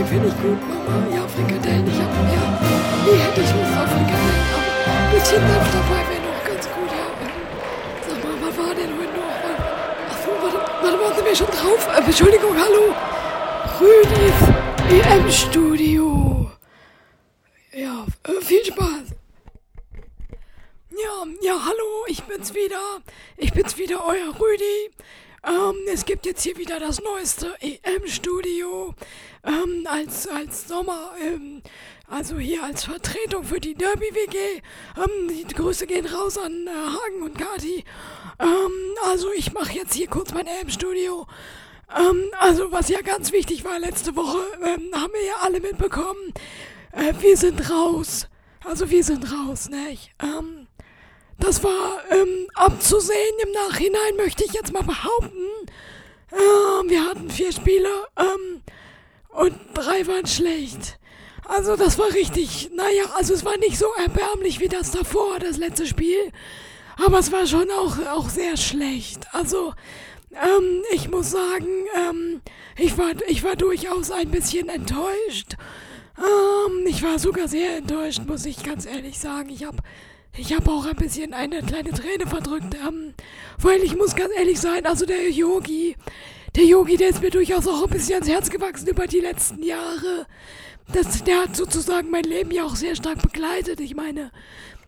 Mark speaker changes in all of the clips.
Speaker 1: nee, finde ich gut, Mama. Ja, Frikadellen, ich hab, ja. Nee, hätte ich Lust auf Frikadellen, aber ein bisschen Senf dabei wäre noch ganz gut, ja. Sag mal, was war denn heute noch? Achso, warte, warte, waren Sie mir schon drauf? Äh, Entschuldigung, hallo. Rüdis EM-Studio. Ja, äh, viel Spaß. Ja, ja, hallo, ich bin's wieder. Ich bin's wieder, euer Rüdi. Ähm, es gibt jetzt hier wieder das neueste EM-Studio. Ähm, als, als Sommer, ähm, also hier als Vertretung für die Derby-WG. Ähm, die Grüße gehen raus an äh, Hagen und Kati. Ähm, also ich mache jetzt hier kurz mein EM-Studio. Ähm, also was ja ganz wichtig war letzte Woche, haben wir ja alle mitbekommen. Äh, wir sind raus. Also wir sind raus, ne? Ähm, das war ähm, abzusehen im Nachhinein, möchte ich jetzt mal behaupten. Ähm, wir hatten vier Spiele ähm, und drei waren schlecht. Also das war richtig, naja, also es war nicht so erbärmlich wie das davor, das letzte Spiel. Aber es war schon auch, auch sehr schlecht. Also, ähm, ich muss sagen, ähm, ich war, ich war durchaus ein bisschen enttäuscht. Ähm, ich war sogar sehr enttäuscht, muss ich ganz ehrlich sagen. Ich habe ich habe auch ein bisschen eine kleine Träne verdrückt, ähm, weil ich muss ganz ehrlich sein, also der Yogi, der Yogi, der ist mir durchaus auch ein bisschen ans Herz gewachsen über die letzten Jahre. Das, der hat sozusagen mein Leben ja auch sehr stark begleitet. Ich meine,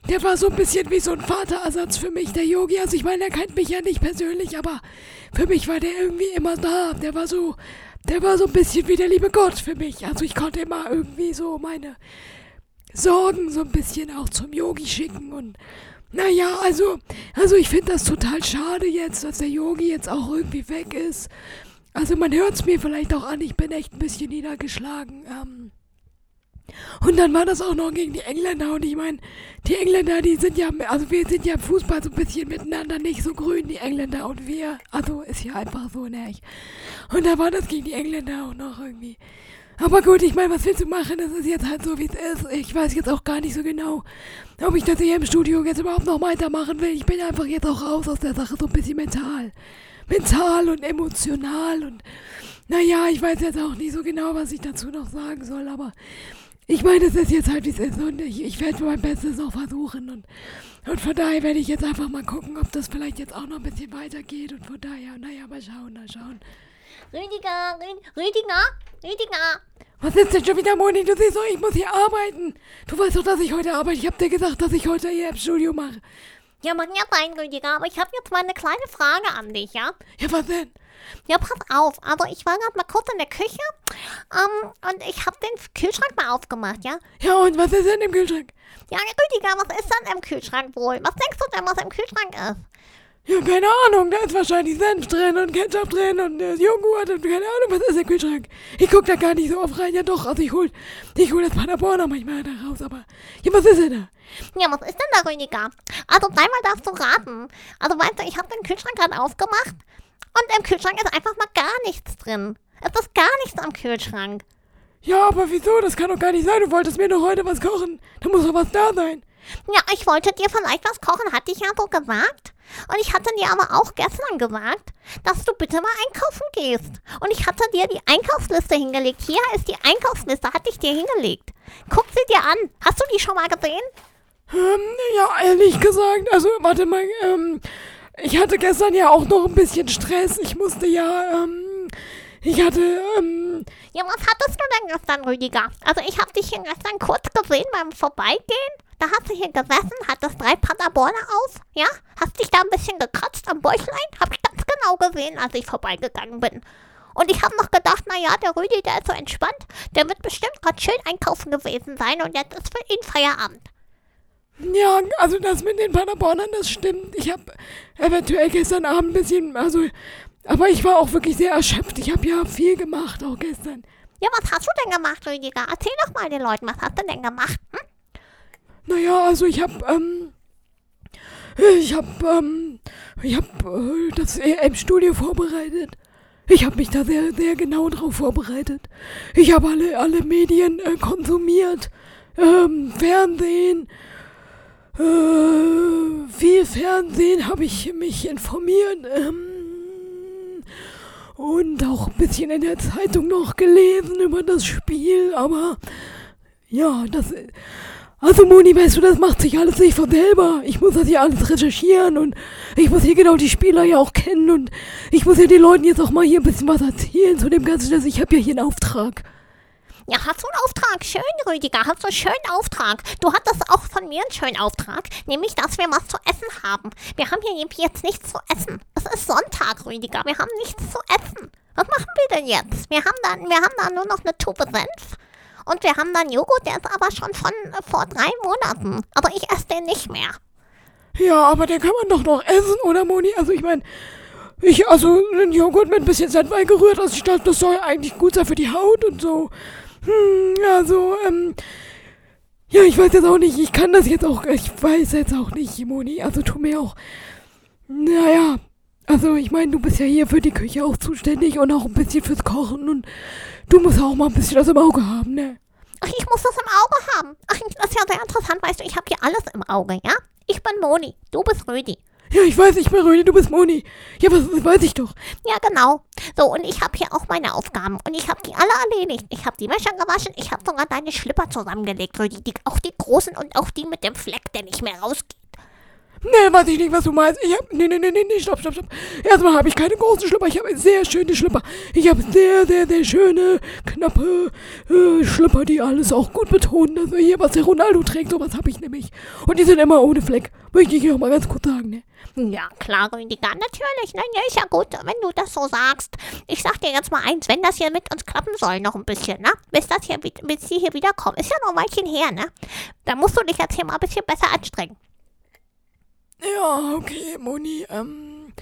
Speaker 1: der war so ein bisschen wie so ein Vaterersatz für mich, der Yogi. Also ich meine, er kennt mich ja nicht persönlich, aber für mich war der irgendwie immer da. Der war so, der war so ein bisschen wie der liebe Gott für mich. Also ich konnte immer irgendwie so meine Sorgen so ein bisschen auch zum Yogi schicken und naja, also, also ich finde das total schade jetzt, dass der Yogi jetzt auch irgendwie weg ist. Also man hört es mir vielleicht auch an, ich bin echt ein bisschen niedergeschlagen. Ähm, und dann war das auch noch gegen die Engländer. Und ich meine, die Engländer, die sind ja, also wir sind ja im Fußball so ein bisschen miteinander nicht so grün, die Engländer und wir. Also ist ja einfach so, ne? Und da war das gegen die Engländer auch noch irgendwie. Aber gut, ich meine, was willst du machen? Das ist jetzt halt so, wie es ist. Ich weiß jetzt auch gar nicht so genau, ob ich das hier im Studio jetzt überhaupt noch weitermachen will. Ich bin einfach jetzt auch raus aus der Sache, so ein bisschen mental. Mental und emotional und naja, ich weiß jetzt auch nicht so genau, was ich dazu noch sagen soll, aber ich meine, es ist jetzt halt, wie es ist und ich, ich werde mein Bestes auch versuchen und, und von daher werde ich jetzt einfach mal gucken, ob das vielleicht jetzt auch noch ein bisschen weitergeht und von daher, naja, mal schauen, mal schauen.
Speaker 2: Rüdiger, Rüdiger, Rüdiger.
Speaker 1: Was ist denn schon wieder, Moni? Du siehst doch, ich muss hier arbeiten. Du weißt doch, dass ich heute arbeite. Ich hab dir gesagt, dass ich heute hier im Studio mache.
Speaker 2: Ja, mag ja sein, Rüdiger, aber ich habe jetzt mal eine kleine Frage an dich, ja?
Speaker 1: Ja, was denn?
Speaker 2: Ja, pass auf. Also ich war gerade mal kurz in der Küche ähm, und ich habe den Kühlschrank mal aufgemacht, ja?
Speaker 1: Ja, und was ist denn im Kühlschrank?
Speaker 2: Ja, Rüdiger, was ist denn im Kühlschrank wohl? Was denkst du denn, was im Kühlschrank ist?
Speaker 1: Ja, keine Ahnung, da ist wahrscheinlich Senf drin und Ketchup drin und äh, Joghurt und keine Ahnung, was ist im Kühlschrank. Ich guck da gar nicht so oft rein. Ja doch, also ich hol, ich hol das Paderborner manchmal da raus, aber ja, was ist denn da?
Speaker 2: Ja, was ist denn da, Rüdiger? Also dreimal darfst du raten. Also weißt du, ich habe den Kühlschrank gerade aufgemacht und im Kühlschrank ist einfach mal gar nichts drin. Es ist gar nichts am Kühlschrank.
Speaker 1: Ja, aber wieso? Das kann doch gar nicht sein. Du wolltest mir doch heute was kochen. Da muss doch was da sein.
Speaker 2: Ja, ich wollte dir vielleicht was kochen, hatte ich ja so gesagt. Und ich hatte dir aber auch gestern gesagt, dass du bitte mal einkaufen gehst. Und ich hatte dir die Einkaufsliste hingelegt. Hier ist die Einkaufsliste, hatte ich dir hingelegt. Guck sie dir an. Hast du die schon mal gesehen?
Speaker 1: Ähm, ja, ehrlich gesagt, also warte mal, ähm, ich hatte gestern ja auch noch ein bisschen Stress. Ich musste ja, ähm, ich hatte, ähm.
Speaker 2: Ja, was hattest du denn gestern, Rüdiger? Also ich habe dich hier gestern kurz gesehen beim Vorbeigehen. Da hast du hier gesessen, hattest drei Paderborner auf, ja? Hast dich da ein bisschen gekratzt am Bäuchlein? Hab ich ganz genau gesehen, als ich vorbeigegangen bin. Und ich habe noch gedacht, naja, der Rüdi, der ist so entspannt. Der wird bestimmt gerade schön einkaufen gewesen sein und jetzt ist für ihn Feierabend.
Speaker 1: Ja, also das mit den Paderbornern, das stimmt. Ich habe eventuell gestern Abend ein bisschen, also, aber ich war auch wirklich sehr erschöpft. Ich habe ja viel gemacht, auch gestern.
Speaker 2: Ja, was hast du denn gemacht, Rüdiger? Erzähl doch mal den Leuten, was hast du denn gemacht? Hm?
Speaker 1: Naja, also ich hab, ähm, ich hab, ähm, ich hab äh, das im Studio vorbereitet. Ich habe mich da sehr, sehr genau drauf vorbereitet. Ich habe alle, alle Medien äh, konsumiert. Ähm, Fernsehen, äh, viel Fernsehen habe ich mich informiert. Ähm, und auch ein bisschen in der Zeitung noch gelesen über das Spiel, aber ja, das. Also Moni, weißt du, das macht sich alles nicht von selber. Ich muss das hier alles recherchieren und ich muss hier genau die Spieler ja auch kennen und ich muss ja den Leuten jetzt auch mal hier ein bisschen was erzählen zu dem ganzen Stress. Ich habe ja hier einen Auftrag.
Speaker 2: Ja, hast du einen Auftrag? Schön, Rüdiger, hast du einen schönen Auftrag. Du hattest auch von mir einen schönen Auftrag, nämlich, dass wir was zu essen haben. Wir haben hier jetzt nichts zu essen. Es ist Sonntag, Rüdiger, wir haben nichts zu essen. Was machen wir denn jetzt? Wir haben dann, wir haben da nur noch eine Tube Senf. Und wir haben dann Joghurt, der ist aber schon von äh, vor drei Monaten. Aber ich esse den nicht mehr.
Speaker 1: Ja, aber den kann man doch noch essen, oder Moni? Also ich meine, ich, also einen Joghurt mit ein bisschen Senf eingerührt, also ich dachte, das soll eigentlich gut sein für die Haut und so. Hm, also, ähm, ja, ich weiß jetzt auch nicht, ich kann das jetzt auch, ich weiß jetzt auch nicht, Moni, also tu mir auch, naja, also ich meine, du bist ja hier für die Küche auch zuständig und auch ein bisschen fürs Kochen und du musst auch mal ein bisschen das im Auge haben, ne?
Speaker 2: Ach, ich muss das im Auge haben. Ach, das ist ja sehr interessant, weißt du, ich habe hier alles im Auge, ja? Ich bin Moni, du bist Rüdi.
Speaker 1: Ja, ich weiß, ich bin Rödi, du bist Moni. Ja, was, das weiß ich doch.
Speaker 2: Ja, genau. So, und ich habe hier auch meine Aufgaben. Und ich habe die alle erledigt. Ich habe die Wäsche gewaschen. Ich habe sogar deine Schlipper zusammengelegt, Rödi. Die, auch die großen und auch die mit dem Fleck, der nicht mehr rausgeht.
Speaker 1: Nee, weiß ich nicht, was du meinst. Ich hab. Nee, nee, nee, nee, stopp, stopp, stopp. Erstmal habe ich keine großen Schlipper. Ich habe sehr schöne Schlipper. Ich habe sehr, sehr, sehr schöne, knappe äh, Schlipper, die alles auch gut betonen. Also hier, was der Ronaldo trägt, sowas habe ich nämlich. Und die sind immer ohne Fleck. Möchte ich hier auch mal ganz kurz sagen, ne?
Speaker 2: Ja, klar, Rüdiger, natürlich. Na ja, ist ja gut, wenn du das so sagst. Ich sag dir jetzt mal eins, wenn das hier mit uns klappen soll, noch ein bisschen, ne? Bis das hier, bis sie hier wiederkommen. Ist ja noch ein Weilchen her, ne? Da musst du dich jetzt hier mal ein bisschen besser anstrengen.
Speaker 1: Ja, okay, Moni, ähm.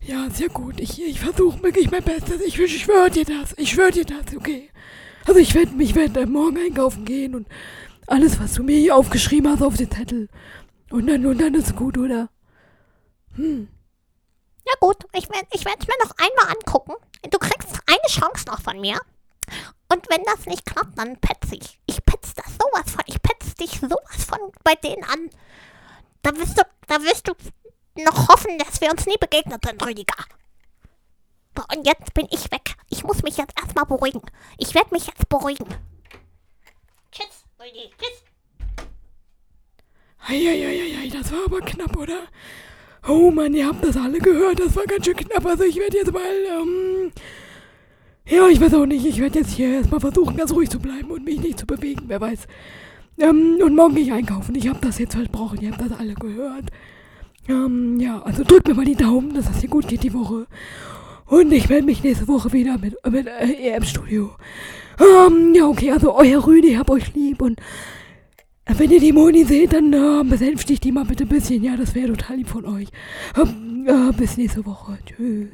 Speaker 1: Ja, sehr gut. Ich, ich versuche wirklich mein Bestes. Ich, ich schwöre dir das. Ich schwöre dir das, okay. Also ich werde ich werd, morgen einkaufen gehen und alles, was du mir hier aufgeschrieben hast auf den Zettel. Und dann, und dann ist gut, oder? Hm.
Speaker 2: Ja gut, ich werde ich es mir noch einmal angucken. Du kriegst eine Chance noch von mir. Und wenn das nicht klappt, dann petz ich. Ich petz das sowas von. Ich petz dich sowas von bei denen an. Da wirst du, da wirst du noch hoffen, dass wir uns nie begegnet sind, Rüdiger. Und jetzt bin ich weg. Ich muss mich jetzt erstmal beruhigen. Ich werde mich jetzt beruhigen. Tschüss, Rüdi. Tschüss.
Speaker 1: Eieieiei, das war aber knapp, oder? Oh Mann, ihr habt das alle gehört. Das war ganz schön knapp. Also ich werde jetzt mal, ähm, ja, ich weiß auch nicht. Ich werde jetzt hier erstmal versuchen, ganz ruhig zu bleiben und mich nicht zu bewegen. Wer weiß. Ähm, und morgen gehe ich einkaufen. Ich habe das jetzt versprochen. Ihr habt das alle gehört. Ähm, ja, also drückt mir mal die Daumen, dass das hier gut geht die Woche. Und ich melde mich nächste Woche wieder mit, mit äh, EM-Studio. Ähm, ja, okay, also euer Rüdi, hab euch lieb und äh, wenn ihr die Moni seht, dann äh, besänftigt die mal bitte ein bisschen. Ja, das wäre total lieb von euch. Ähm, äh, bis nächste Woche. Tschüss.